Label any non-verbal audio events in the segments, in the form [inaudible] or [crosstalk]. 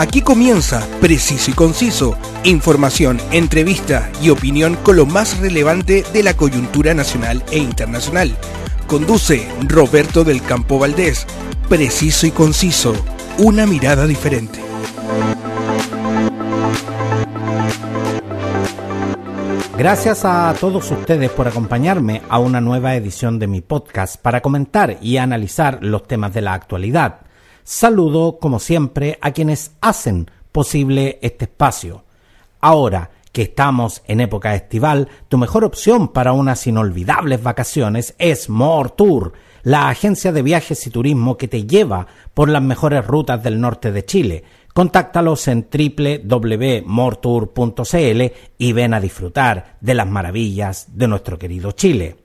Aquí comienza Preciso y Conciso, información, entrevista y opinión con lo más relevante de la coyuntura nacional e internacional. Conduce Roberto del Campo Valdés. Preciso y Conciso, una mirada diferente. Gracias a todos ustedes por acompañarme a una nueva edición de mi podcast para comentar y analizar los temas de la actualidad. Saludo, como siempre, a quienes hacen posible este espacio. Ahora que estamos en época estival, tu mejor opción para unas inolvidables vacaciones es More Tour, la agencia de viajes y turismo que te lleva por las mejores rutas del norte de Chile Contáctalos en www.mortour.cl y ven a disfrutar de las maravillas de nuestro querido Chile.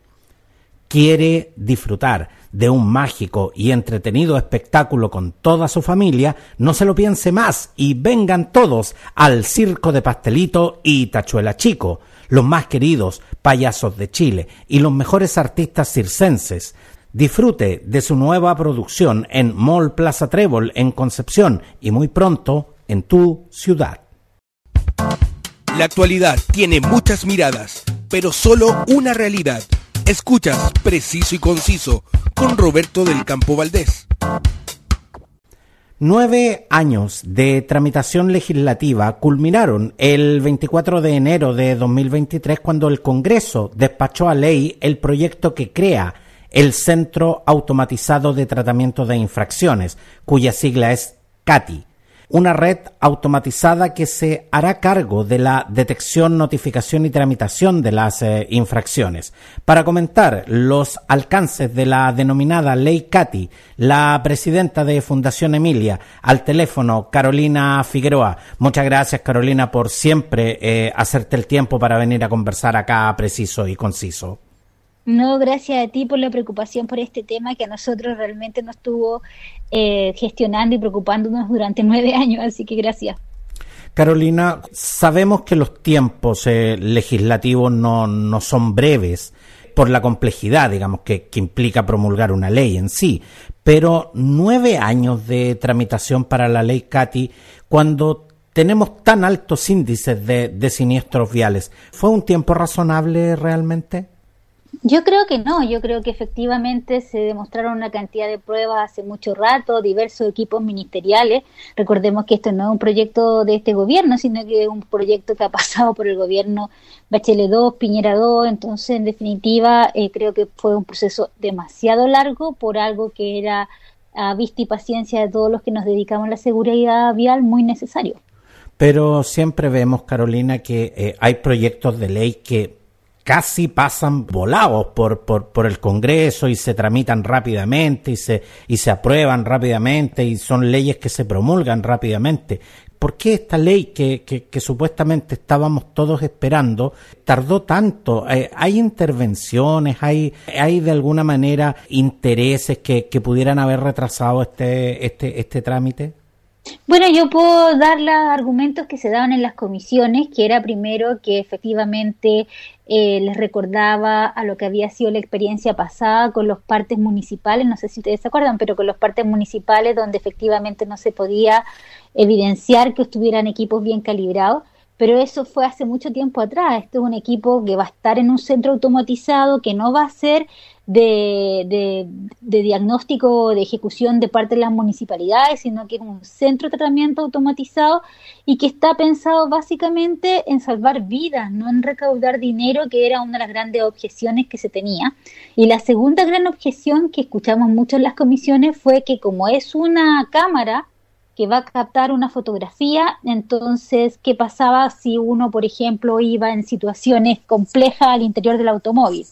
¿Quiere disfrutar de un mágico y entretenido espectáculo con toda su familia? No se lo piense más y vengan todos al Circo de Pastelito y Tachuela Chico, los más queridos payasos de Chile y los mejores artistas circenses Disfrute de su nueva producción en Mall Plaza Trébol en Concepción y muy pronto en tu ciudad. La actualidad tiene muchas miradas, pero solo una realidad. Escuchas Preciso y Conciso con Roberto del Campo Valdés. Nueve años de tramitación legislativa culminaron el 24 de enero de 2023 cuando el Congreso despachó a ley el proyecto que crea el Centro Automatizado de Tratamiento de Infracciones, cuya sigla es CATI, una red automatizada que se hará cargo de la detección, notificación y tramitación de las eh, infracciones. Para comentar los alcances de la denominada Ley CATI, la presidenta de Fundación Emilia, al teléfono Carolina Figueroa. Muchas gracias Carolina por siempre eh, hacerte el tiempo para venir a conversar acá preciso y conciso. No, gracias a ti por la preocupación por este tema que a nosotros realmente nos estuvo eh, gestionando y preocupándonos durante [laughs] nueve años, así que gracias. Carolina, sabemos que los tiempos eh, legislativos no, no, son breves por la complejidad, digamos, que, que, implica promulgar una ley en sí, pero nueve años de tramitación para la ley CATI, cuando tenemos tan altos índices de, de siniestros viales, ¿fue un tiempo razonable realmente? Yo creo que no, yo creo que efectivamente se demostraron una cantidad de pruebas hace mucho rato, diversos equipos ministeriales. Recordemos que esto no es un proyecto de este gobierno, sino que es un proyecto que ha pasado por el gobierno Bachelet 2, Piñera 2. Entonces, en definitiva, eh, creo que fue un proceso demasiado largo por algo que era a vista y paciencia de todos los que nos dedicamos a la seguridad vial muy necesario. Pero siempre vemos, Carolina, que eh, hay proyectos de ley que casi pasan volados por, por, por, el Congreso y se tramitan rápidamente y se, y se aprueban rápidamente y son leyes que se promulgan rápidamente. ¿Por qué esta ley que, que, supuestamente estábamos todos esperando tardó tanto? Eh, ¿Hay intervenciones? ¿Hay, ¿Hay de alguna manera intereses que, que pudieran haber retrasado este, este, este trámite? Bueno, yo puedo dar los argumentos que se daban en las comisiones, que era primero que efectivamente eh, les recordaba a lo que había sido la experiencia pasada con los partes municipales, no sé si ustedes se acuerdan, pero con los partes municipales donde efectivamente no se podía evidenciar que estuvieran equipos bien calibrados pero eso fue hace mucho tiempo atrás. Este es un equipo que va a estar en un centro automatizado, que no va a ser de, de, de diagnóstico de ejecución de parte de las municipalidades, sino que es un centro de tratamiento automatizado y que está pensado básicamente en salvar vidas, no en recaudar dinero, que era una de las grandes objeciones que se tenía. Y la segunda gran objeción que escuchamos mucho en las comisiones fue que como es una cámara, que va a captar una fotografía, entonces, ¿qué pasaba si uno, por ejemplo, iba en situaciones complejas al interior del automóvil?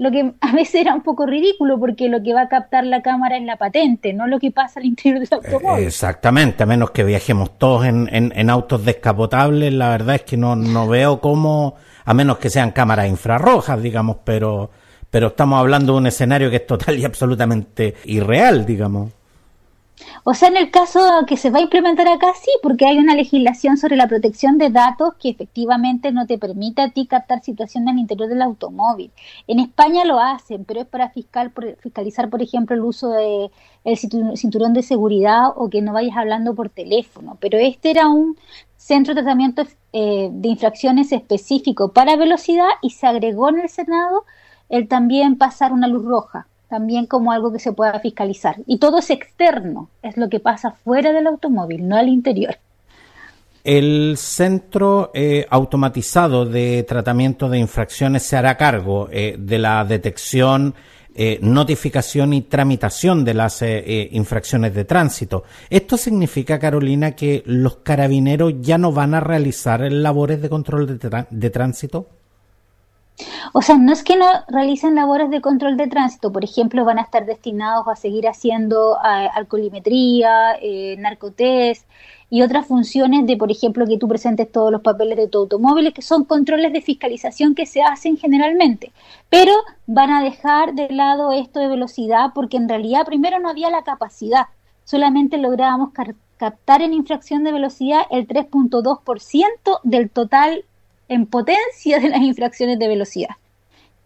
Lo que [laughs] a veces era un poco ridículo porque lo que va a captar la cámara es la patente, no lo que pasa al interior del automóvil. Exactamente, a menos que viajemos todos en, en, autos descapotables, la verdad es que no, no veo cómo, a menos que sean cámaras infrarrojas, digamos, pero, pero estamos hablando de un escenario que es total y absolutamente irreal, digamos. O sea, en el caso que se va a implementar acá, sí, porque hay una legislación sobre la protección de datos que efectivamente no te permite a ti captar situaciones el interior del automóvil. En España lo hacen, pero es para fiscal, fiscalizar, por ejemplo, el uso del cinturón de seguridad o que no vayas hablando por teléfono. Pero este era un centro de tratamiento eh, de infracciones específico para velocidad y se agregó en el Senado el también pasar una luz roja también como algo que se pueda fiscalizar. Y todo es externo, es lo que pasa fuera del automóvil, no al interior. El centro eh, automatizado de tratamiento de infracciones se hará cargo eh, de la detección, eh, notificación y tramitación de las infracciones de tránsito. ¿Esto significa, Carolina, que los carabineros ya no van a realizar labores de control de tránsito? O sea, no es que no realicen labores de control de tránsito, por ejemplo, van a estar destinados a seguir haciendo eh, alcoholimetría, eh, y otras funciones de, por ejemplo, que tú presentes todos los papeles de tu automóvil, que son controles de fiscalización que se hacen generalmente. Pero van a dejar de lado esto de velocidad porque en realidad primero no había la capacidad, solamente lográbamos captar en infracción de velocidad el 3.2% del total en potencia de las infracciones de velocidad.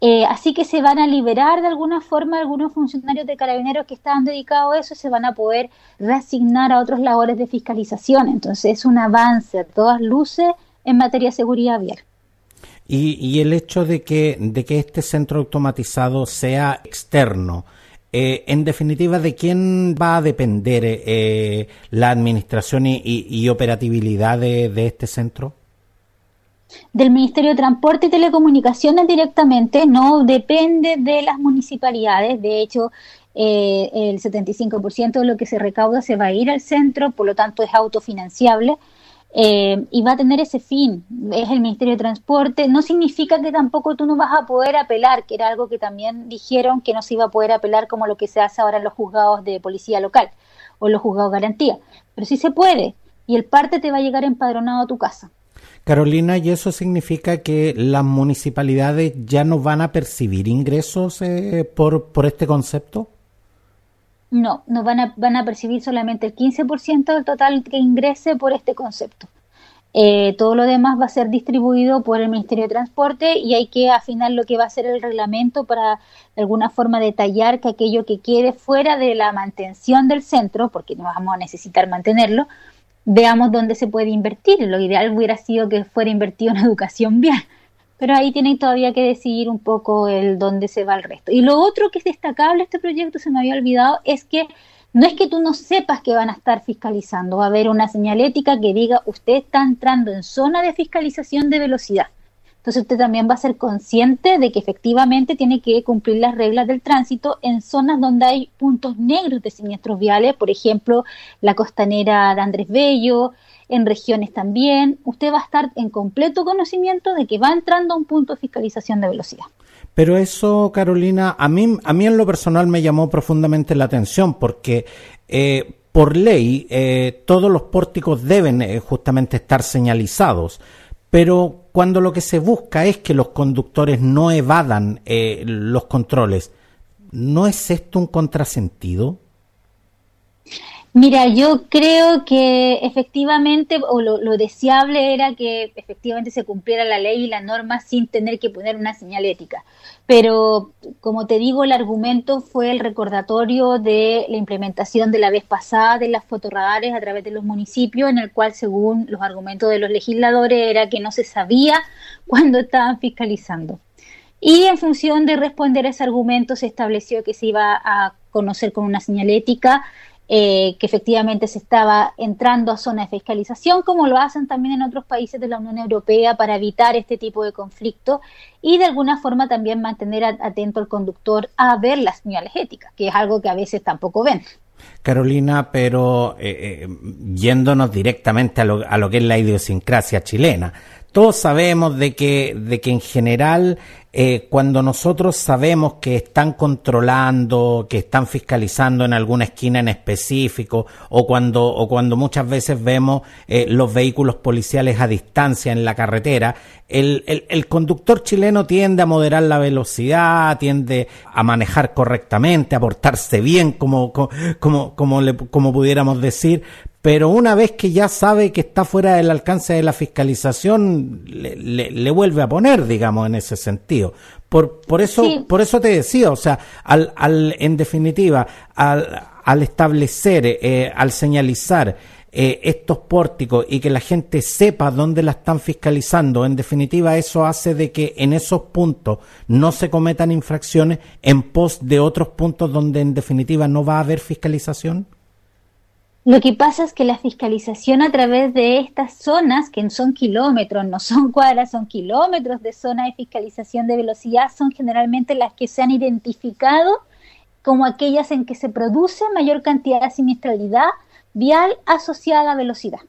Eh, así que se van a liberar de alguna forma algunos funcionarios de carabineros que estaban dedicados a eso, se van a poder reasignar a otros labores de fiscalización. Entonces es un avance a todas luces en materia de seguridad vial. Y, el hecho de que, de que este centro automatizado sea externo, eh, en definitiva, ¿de quién va a depender eh, la administración y, operatividad de este centro? Del Ministerio de Transporte y Telecomunicaciones directamente, no depende de las municipalidades. De hecho, eh, el 75% de lo que se recauda se va a ir al centro, por lo tanto es autofinanciable. Eh, y va a tener ese fin, es el Ministerio de Transporte. No significa que tampoco tú no vas a poder apelar, que era algo que también dijeron que no se iba a poder apelar como lo que se hace ahora en los juzgados de policía local o los juzgados de garantía. Pero sí se puede, y el parte te va a llegar empadronado a tu casa. Carolina, ¿y eso significa que las municipalidades ya no van a percibir ingresos eh, por, por este concepto? No, no van a, van a percibir solamente el 15% del total que ingrese por este concepto. Eh, todo lo demás va a ser distribuido por el Ministerio de Transporte y hay que afinar lo que va a ser el reglamento para de alguna forma detallar que aquello que quede fuera de la mantención del centro, porque no vamos a necesitar mantenerlo, veamos dónde se puede invertir. Lo ideal hubiera sido que fuera invertido en [laughs] educación vial, pero ahí tienen todavía que decidir un poco el dónde se va el resto. Y lo otro que es destacable este proyecto, se me había olvidado, es que no es que tú no sepas que van a estar fiscalizando, va a haber una señalética que diga usted está entrando en zona de fiscalización de velocidad. Entonces usted también va a ser consciente de que efectivamente tiene que cumplir las reglas del tránsito en zonas donde hay puntos negros de siniestros viales, por ejemplo, la costanera de Andrés Bello, en regiones también. Usted va a estar en completo conocimiento de que va entrando a un punto de fiscalización de velocidad. Pero eso, Carolina, a mí, a mí en lo personal me llamó profundamente la atención porque eh, por ley eh, todos los pórticos deben eh, justamente estar señalizados. Pero cuando lo que se busca es que los conductores no evadan eh, los controles, ¿no es esto un contrasentido? Mira, yo creo que efectivamente, o lo, deseable era que efectivamente se cumpliera la ley y la norma sin tener que poner una señal ética. Pero, como te digo, el argumento fue el recordatorio de la implementación de la vez pasada de las fotorradares a través de los municipios, en el cual, según los argumentos de los legisladores, era que no se sabía cuándo estaban fiscalizando. Y en función de responder a ese argumento, se estableció que se iba a conocer con una señal ética eh, que efectivamente se estaba entrando a zona de fiscalización, como lo hacen también en otros países de la Unión Europea para evitar este tipo de conflicto y de alguna forma también mantener atento al conductor a ver las señales éticas, que es algo que a veces tampoco ven. Carolina, pero eh, eh, yéndonos directamente a lo, a lo, que es la idiosincrasia chilena. Todos sabemos de que, de que en general eh, cuando nosotros sabemos que están controlando, que están fiscalizando en alguna esquina en específico, o cuando, o cuando muchas veces vemos eh, los vehículos policiales a distancia en la carretera, el, el, conductor chileno tiende a moderar la velocidad, tiende a manejar correctamente, a portarse bien, como, como, como, le, como pudiéramos decir, pero una vez que ya sabe que está fuera del alcance de la fiscalización, le, le, vuelve a poner, digamos, en ese sentido. Por, por eso, por eso te decía, o sea, al, al, en definitiva, al, al establecer, eh, al señalizar eh, estos pórticos y que la gente sepa dónde la están fiscalizando, en definitiva eso hace de que en esos puntos no se cometan infracciones en pos de otros puntos donde en definitiva no va a haber fiscalización. Lo que pasa es que la fiscalización a través de estas zonas, que son kilómetros, no son cuadras, son kilómetros de zona de fiscalización de velocidad, son generalmente las que se han identificado como aquellas en que se produce mayor cantidad de siniestralidad vial asociada a velocidad.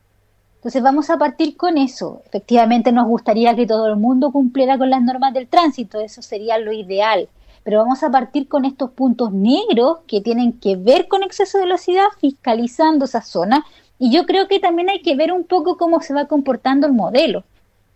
Entonces vamos a partir con eso. Efectivamente nos gustaría que todo el mundo cumpliera con las normas del tránsito, eso sería lo ideal pero vamos a partir con estos puntos negros que tienen que ver con exceso de velocidad, fiscalizando esa zona. Y yo creo que también hay que ver un poco cómo se va comportando el modelo.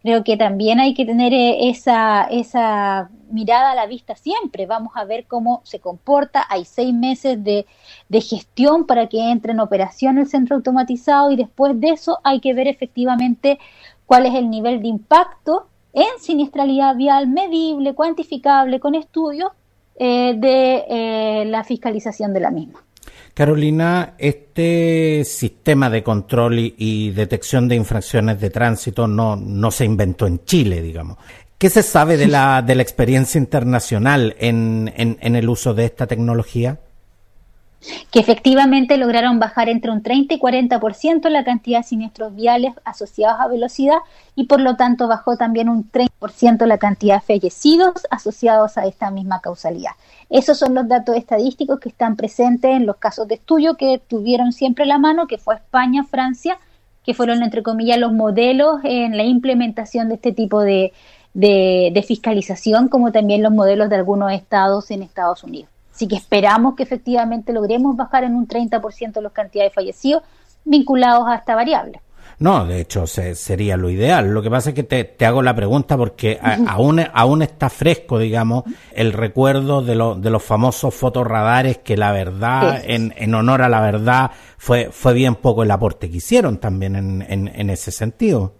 Creo que también hay que tener eh, esa, esa mirada a la vista siempre. Vamos a ver cómo se comporta. Hay seis meses de, de gestión para que entre en operación el centro automatizado y después de eso hay que ver efectivamente cuál es el nivel de impacto en siniestralidad vial medible, cuantificable, con estudios eh, de eh, la fiscalización de la misma. Carolina, este sistema de control y, detección de infracciones de tránsito no, no se inventó en Chile, digamos. ¿Qué se sabe de la, de la experiencia internacional en, en el uso de esta tecnología? Que efectivamente lograron bajar entre un 30 y 40% la cantidad de siniestros viales asociados a velocidad y por lo tanto bajó también un 30% la cantidad de fallecidos asociados a esta misma causalidad. Esos son los datos estadísticos que están presentes en los casos de estudio que tuvieron siempre la mano, que fue España, Francia, que fueron entre comillas los modelos en la implementación de este tipo de, de fiscalización, como también los modelos de algunos estados en Estados Unidos. Así que esperamos que efectivamente logremos bajar en un 30% las cantidades de fallecidos vinculados a esta variable. No, de hecho sería lo ideal. Lo que pasa es que te, hago la pregunta porque aún, aún está fresco, digamos, el recuerdo de, de los famosos fotorradares que la verdad, en, en, honor a la verdad, fue, fue bien poco el aporte que hicieron también en, en, en ese sentido.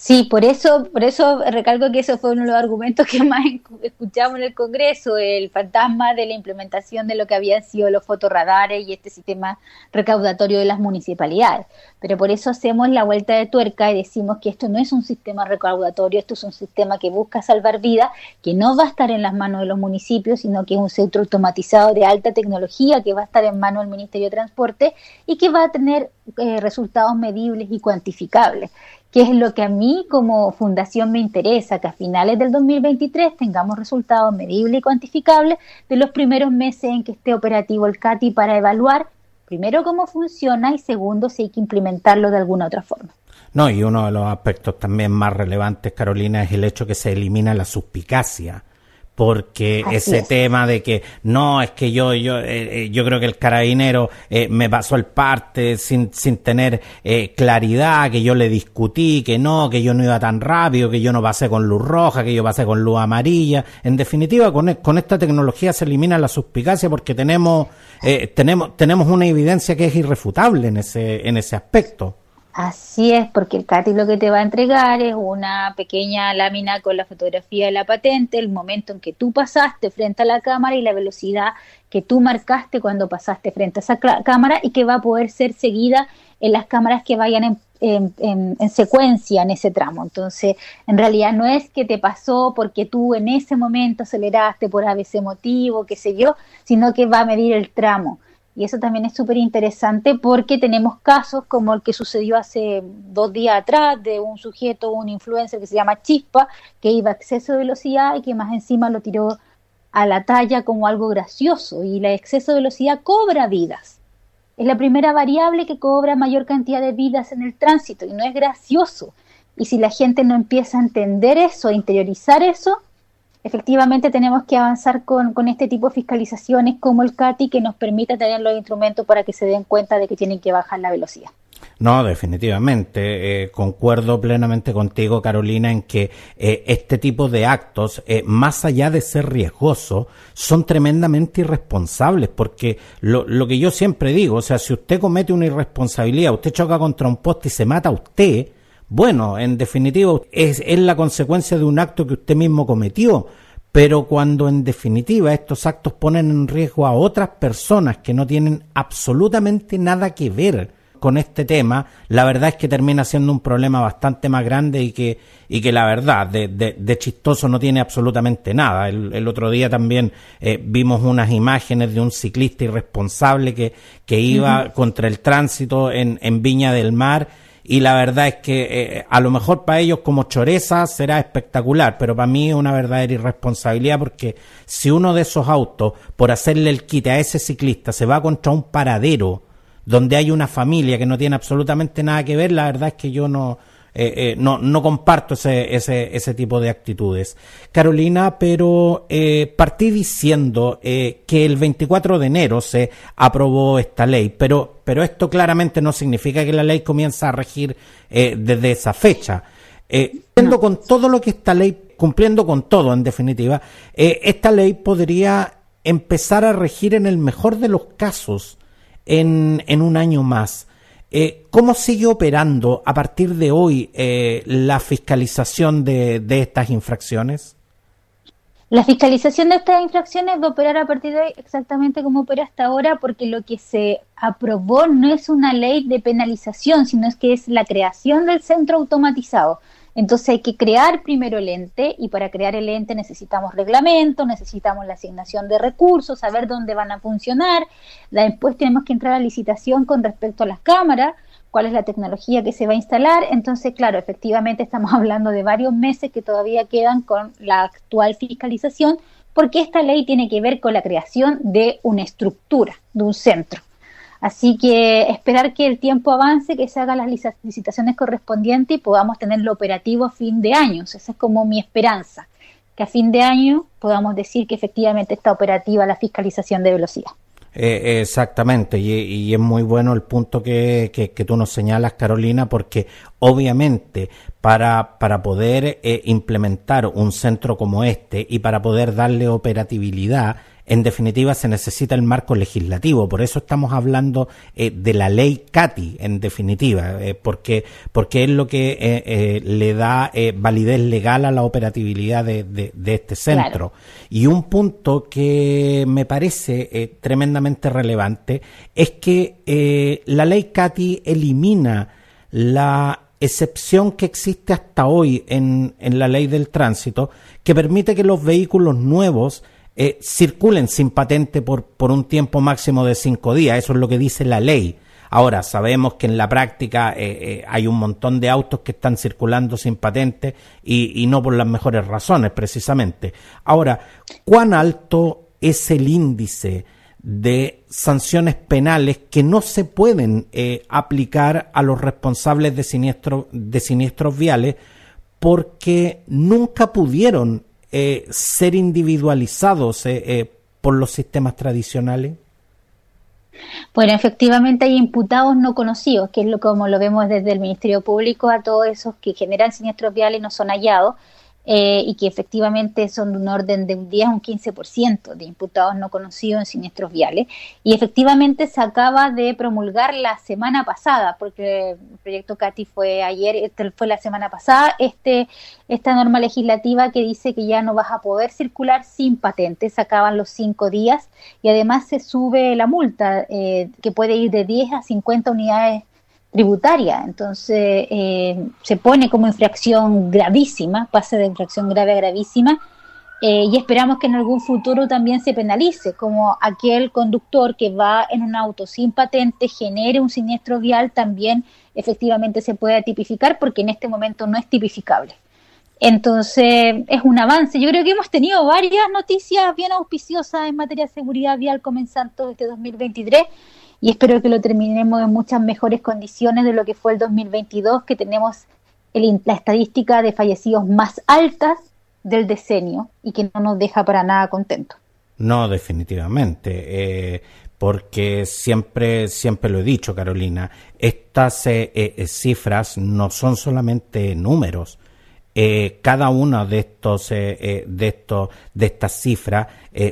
Sí, por eso, por eso recalco que eso fue uno de los argumentos que más [laughs] escuchamos en el Congreso, el fantasma de la implementación de lo que habían sido los fotorradares y este sistema recaudatorio de las municipalidades. Pero por eso hacemos la vuelta de tuerca y decimos que esto no es un sistema recaudatorio, esto es un sistema que busca salvar vidas, que no va a estar en las manos de los municipios, sino que es un centro automatizado de alta tecnología que va a estar en manos del Ministerio de Transporte y que va a tener eh, resultados medibles y cuantificables que es lo que a mí como fundación me interesa, que a finales del 2023 tengamos resultados medibles y cuantificables de los primeros meses en que esté operativo el CATI para evaluar, primero, cómo funciona y segundo, si hay que implementarlo de alguna otra forma. No, y uno de los aspectos también más relevantes, Carolina, es el hecho que se elimina la suspicacia porque ese tema de que no es que yo yo eh, eh, yo creo que el carabinero eh, me pasó el parte sin, sin tener claridad que yo le discutí que no que yo no iba tan rápido que yo no pasé con luz roja que yo pasé con luz amarilla. En definitiva con, con esta tecnología se elimina la suspicacia porque tenemos tenemos tenemos una evidencia que es irrefutable en ese en ese aspecto Así es, porque el CATI lo que te va a entregar es una pequeña lámina con la fotografía de la patente, el momento en que tú pasaste frente a la cámara y la velocidad que tú marcaste cuando pasaste frente a esa cámara y que va a poder ser seguida en las cámaras que vayan en, en, secuencia en ese tramo. Entonces, en realidad no es que te pasó porque tú en ese momento aceleraste por ABC motivo, qué sé yo, sino que va a medir el tramo. Y eso también es súper interesante porque tenemos casos como el que sucedió hace dos días atrás de un sujeto, un influencer que se llama Chispa, que iba a exceso de velocidad y que más encima lo tiró a la talla como algo gracioso. Y el exceso de velocidad cobra vidas. Es la primera variable que cobra mayor cantidad de vidas en el tránsito y no es gracioso. Y si la gente no empieza a entender eso, a interiorizar eso, efectivamente tenemos que avanzar con, con, este tipo de fiscalizaciones como el CATI que nos permita tener los instrumentos para que se den cuenta de que tienen que bajar la velocidad. No, definitivamente. Eh, concuerdo plenamente contigo, Carolina, en que eh, este tipo de actos, eh, más allá de ser riesgosos, son tremendamente irresponsables, porque lo, lo, que yo siempre digo, o sea, si usted comete una irresponsabilidad, usted choca contra un poste y se mata a usted, bueno, en definitiva, es, es la consecuencia de un acto que usted mismo cometió. Pero cuando en definitiva estos actos ponen en riesgo a otras personas que no tienen absolutamente nada que ver con este tema, la verdad es que termina siendo un problema bastante más grande y que, y que la verdad de, de, chistoso no tiene absolutamente nada. El, otro día también eh, vimos unas imágenes de un ciclista irresponsable que, que iba contra el tránsito en, en Viña del Mar y la verdad es que eh, a lo mejor para ellos como choreza será espectacular, pero para mí es una verdadera irresponsabilidad porque si uno de esos autos, por hacerle el quite a ese ciclista, se va contra un paradero, donde hay una familia que no tiene absolutamente nada que ver, la verdad es que yo no, eh, eh, no, no, comparto ese, ese, ese, tipo de actitudes. Carolina, pero eh, partí diciendo que el 24 de enero se aprobó esta ley, pero, pero esto claramente no significa que la ley comienza a regir desde esa fecha. cumpliendo con todo lo que esta ley, cumpliendo con todo en definitiva, esta ley podría empezar a regir en el mejor de los casos en, en un año más. Eh, ¿Cómo sigue operando a partir de hoy eh, la fiscalización de, de, estas infracciones? La fiscalización de estas infracciones va a operar a partir de hoy exactamente como opera hasta ahora, porque lo que se aprobó no es una ley de penalización, sino es que es la creación del centro automatizado. Entonces hay que crear primero el ente y para crear el ente necesitamos reglamento, necesitamos la asignación de recursos, saber dónde van a funcionar. Después tenemos que entrar a licitación con respecto a las cámaras, cuál es la tecnología que se va a instalar. Entonces, claro, efectivamente estamos [laughs] hablando de varios meses que todavía quedan con la actual fiscalización, porque esta ley tiene que ver con la creación de una estructura, de un centro. Así que esperar que el tiempo avance, que se hagan las licitaciones correspondientes y podamos tenerlo operativo a fin de año. Esa es como mi esperanza, que a fin de año podamos decir que efectivamente está operativa la fiscalización de velocidad. Eh, exactamente, y, es muy bueno el punto que, que, tú nos señalas, Carolina, porque obviamente para, para poder eh, implementar un centro como este y para poder darle operatividad, en definitiva se necesita el marco legislativo. Por eso estamos hablando eh, de la ley CATI, en definitiva, eh, porque, porque es lo que eh, le da validez legal a la operatividad de, de, este centro. Y un punto que me parece tremendamente relevante es que la ley CATI elimina la excepción que existe hasta hoy en, en la ley del tránsito que permite que los vehículos nuevos eh, circulen sin patente por, por un tiempo máximo de cinco días. Eso es lo que dice la ley. Ahora, sabemos que en la práctica eh, eh, hay un montón de autos que están circulando sin patente y, y, no por las mejores razones, precisamente. Ahora, ¿cuán alto es el índice de sanciones penales que no se pueden aplicar a los responsables de, siniestro, de siniestros viales porque nunca pudieron eh, ser individualizados eh, eh, por los sistemas tradicionales? Bueno, efectivamente hay imputados no conocidos, que es lo como lo vemos desde el Ministerio Público a todos esos que generan siniestros viales y no son hallados. Eh, y que efectivamente son de un orden de un 10 a un 15% de imputados no conocidos en siniestros viales. Y efectivamente se acaba de promulgar la semana pasada, porque el proyecto CATI fue ayer, este fue la semana pasada, este, esta norma legislativa que dice que ya no vas a poder circular sin patentes, se acaban los cinco días y además se sube la multa, eh, que puede ir de 10 a 50 unidades tributaria. Entonces eh, se pone como infracción gravísima, pase de infracción grave a gravísima, eh, y esperamos que en algún futuro también se penalice, como aquel conductor que va en un auto sin patente, genere un siniestro vial, también efectivamente se puede tipificar porque en este momento no es tipificable. Entonces, es un avance. Yo creo que hemos tenido varias noticias bien auspiciosas en materia de seguridad vial comenzando este 2023 y espero que lo terminemos en muchas mejores condiciones de lo que fue el 2022, que tenemos la estadística de fallecidos más altas del decenio y que no nos deja para nada contentos. No, definitivamente. Eh, porque siempre, siempre lo he dicho, Carolina, estas eh, eh, cifras no son solamente números. Cada una de estos, de estos, de estas cifras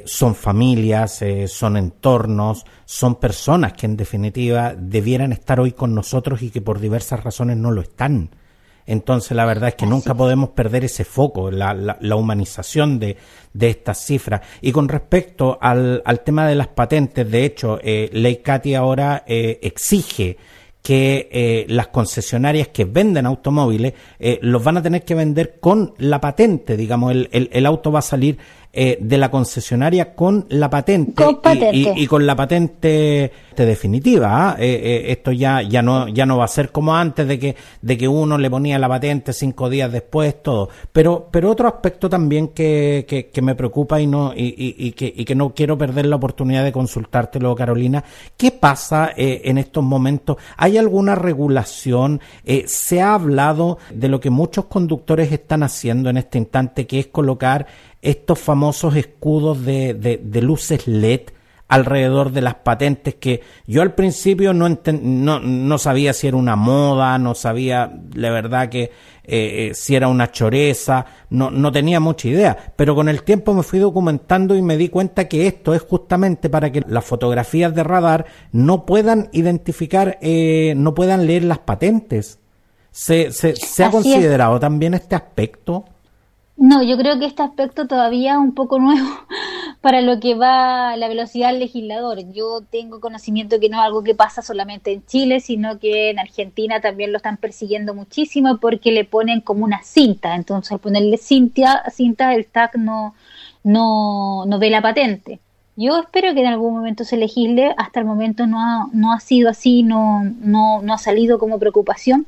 son familias, son entornos, son personas que en definitiva debieran estar hoy con nosotros y que por diversas razones no lo están. Entonces, la verdad es que nunca podemos perder ese foco, la, la, humanización de, de, estas cifras. Y con respecto al, al, tema de las patentes, de hecho, eh, Ley Cati ahora eh, exige que eh, las concesionarias que venden automóviles eh, los van a tener que vender con la patente, digamos, el, el, el auto va a salir eh, de la concesionaria con la patente, Y, con la patente definitiva. ¿ah? Eh, eh, esto ya ya no ya no va a ser como antes de que de que uno le ponía la patente cinco días después todo. Pero pero otro aspecto también que, que, me preocupa y no y, y, que, y que no quiero perder la oportunidad de consultártelo, Carolina. ¿Qué pasa en estos momentos? ¿Hay alguna regulación? se ha hablado de lo que muchos conductores están haciendo en este instante, que es colocar estos famosos escudos de, de, luces LED alrededor de las patentes que yo al principio no, no, no, sabía si era una moda, no sabía la verdad que eh, eh, si era una choreza, no, no tenía mucha idea, pero con el tiempo me fui documentando y me di cuenta que esto es justamente para que las fotografías de radar no puedan identificar, eh, no puedan leer las patentes. ¿Se, se, se ha considerado también este aspecto? No, yo creo que este aspecto todavía es un poco [laughs] nuevo para lo que va la velocidad del legislador. Yo tengo conocimiento que no es algo que pasa solamente en Chile, sino que en Argentina también lo están persiguiendo muchísimo porque le ponen como una cinta. Entonces, al ponerle cinta, cinta el TAC no, no, no ve la patente. Yo espero que en algún momento se legisle. Hasta el momento no ha, no ha sido así, no, no, no ha salido como preocupación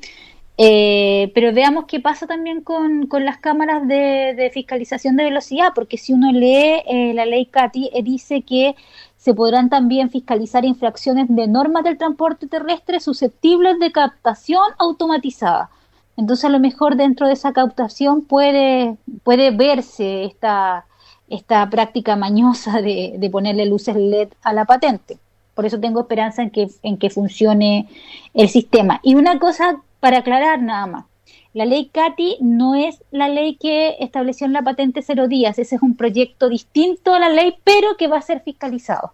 eh, pero veamos qué pasa también con, con las cámaras de, fiscalización de velocidad, porque si uno lee eh, la ley CATI, eh, dice que se podrán también fiscalizar infracciones de normas del transporte terrestre susceptibles de captación automatizada. Entonces, a lo mejor dentro de esa captación puede, puede verse esta, esta práctica mañosa de, de ponerle luces LED a la patente. Por eso tengo esperanza en que, en que funcione el sistema. Y una cosa para aclarar nada más, la ley CATI no es la ley que estableció en la patente cero días, ese es un proyecto distinto a la ley, pero que va a ser fiscalizado.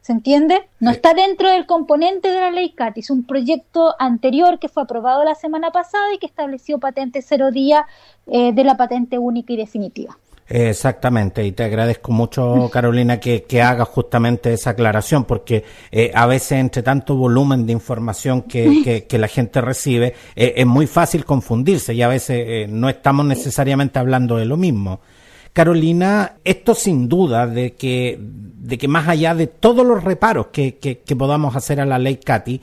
¿Se entiende? No está dentro del componente de la ley CATI, es un proyecto anterior que fue aprobado la semana pasada y que estableció patente cero día eh, de la patente única y definitiva. Exactamente, y te agradezco mucho, Carolina, que, que hagas justamente esa aclaración, porque eh, a veces entre tanto volumen de información que, que, la gente recibe, eh, es muy fácil confundirse y a veces eh, no estamos necesariamente hablando de lo mismo. Carolina, esto sin duda de que, de que más allá de todos los reparos que, que, que podamos hacer a la ley CATI,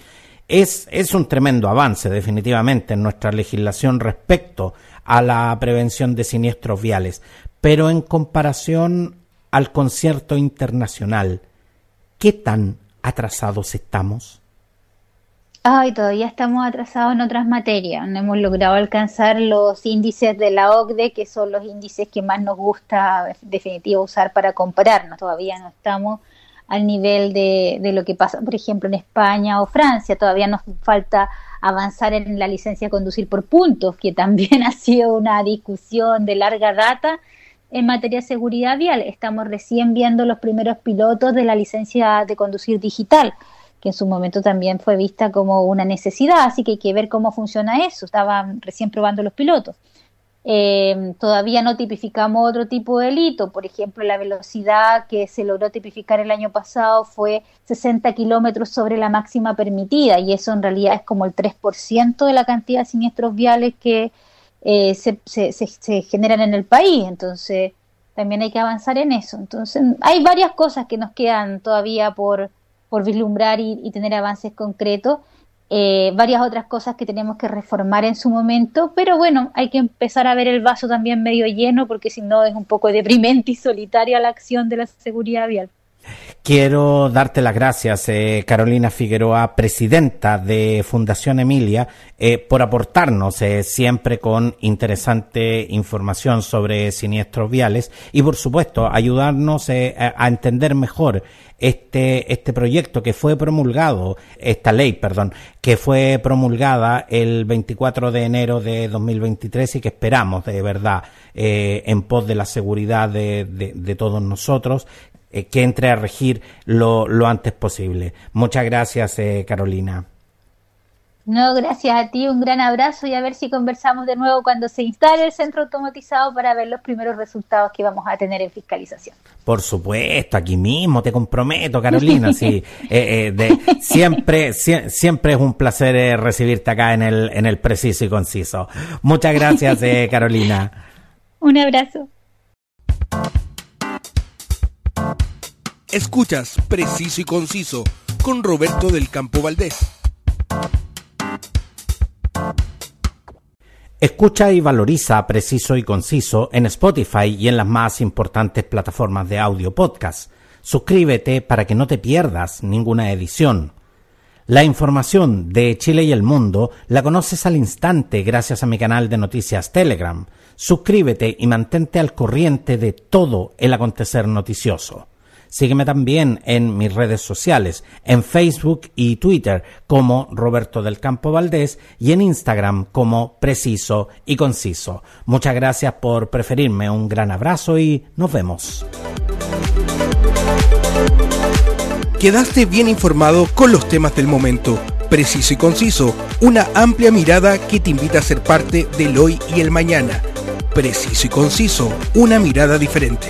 es, es un tremendo avance definitivamente en nuestra legislación respecto a la prevención de siniestros viales pero en comparación al concierto internacional, ¿qué tan atrasados estamos? Ay, todavía estamos atrasados en otras materias. No hemos logrado alcanzar los índices de la OCDE, que son los índices que más nos gusta definitivo usar para compararnos. Todavía no estamos al nivel de, de lo que pasa, por ejemplo, en España o Francia. Todavía nos falta avanzar en la licencia de conducir por puntos, que también [laughs] ha sido una discusión de larga data en materia de seguridad vial. Estamos recién viendo los primeros pilotos de la licencia de conducir digital, que en su momento también fue vista como una necesidad, así que hay que ver cómo funciona eso. Estaban recién probando los pilotos. Eh, todavía no tipificamos otro tipo de delito. Por ejemplo, la velocidad que se logró tipificar el año pasado fue 60 kilómetros sobre la máxima permitida y eso en realidad es como el 3% de la cantidad de siniestros viales que, eh, se, se, generan en el país. Entonces, también hay que avanzar en eso. Entonces, hay varias cosas que nos quedan todavía por, por vislumbrar y, tener avances concretos. Eh, varias otras cosas que tenemos que reformar en su momento, pero bueno, hay que empezar a ver el vaso también medio lleno porque si no es un poco deprimente y solitaria la acción de la seguridad vial. Quiero darte las gracias, eh, Carolina Figueroa, presidenta de Fundación Emilia, eh, por aportarnos eh, siempre con interesante información sobre siniestros viales y, por supuesto, ayudarnos a entender mejor este, este proyecto que fue promulgado, esta ley, perdón, que fue promulgada el 24 de enero de 2023 y que esperamos de verdad en pos de la seguridad de, de todos nosotros, eh, que entre a regir lo, lo, antes posible. Muchas gracias, eh, Carolina. No, gracias a ti, un gran abrazo y a ver si conversamos de nuevo cuando se instale el centro automatizado para ver los primeros resultados que vamos a tener en fiscalización. Por supuesto, aquí mismo te comprometo, Carolina. sí, [laughs] eh, de, siempre, siempre es un placer recibirte acá en el, en el preciso y conciso. Muchas gracias, Carolina. [laughs] un abrazo. Escuchas Preciso y Conciso con Roberto del Campo Valdés. Escucha y valoriza Preciso y Conciso en Spotify y en las más importantes plataformas de audio podcast. Suscríbete para que no te pierdas ninguna edición. La información de Chile y el mundo la conoces al instante gracias a mi canal de noticias Telegram. Suscríbete y mantente al corriente de todo el acontecer noticioso. Sígueme también en mis redes sociales, en Facebook y Twitter como Roberto del Campo Valdés y en Instagram como Preciso y Conciso. Muchas gracias por preferirme, un gran abrazo y nos vemos. Quedaste bien informado con los temas del momento. Preciso y conciso, una amplia mirada que te invita a ser parte del hoy y el mañana. Preciso y conciso, una mirada diferente.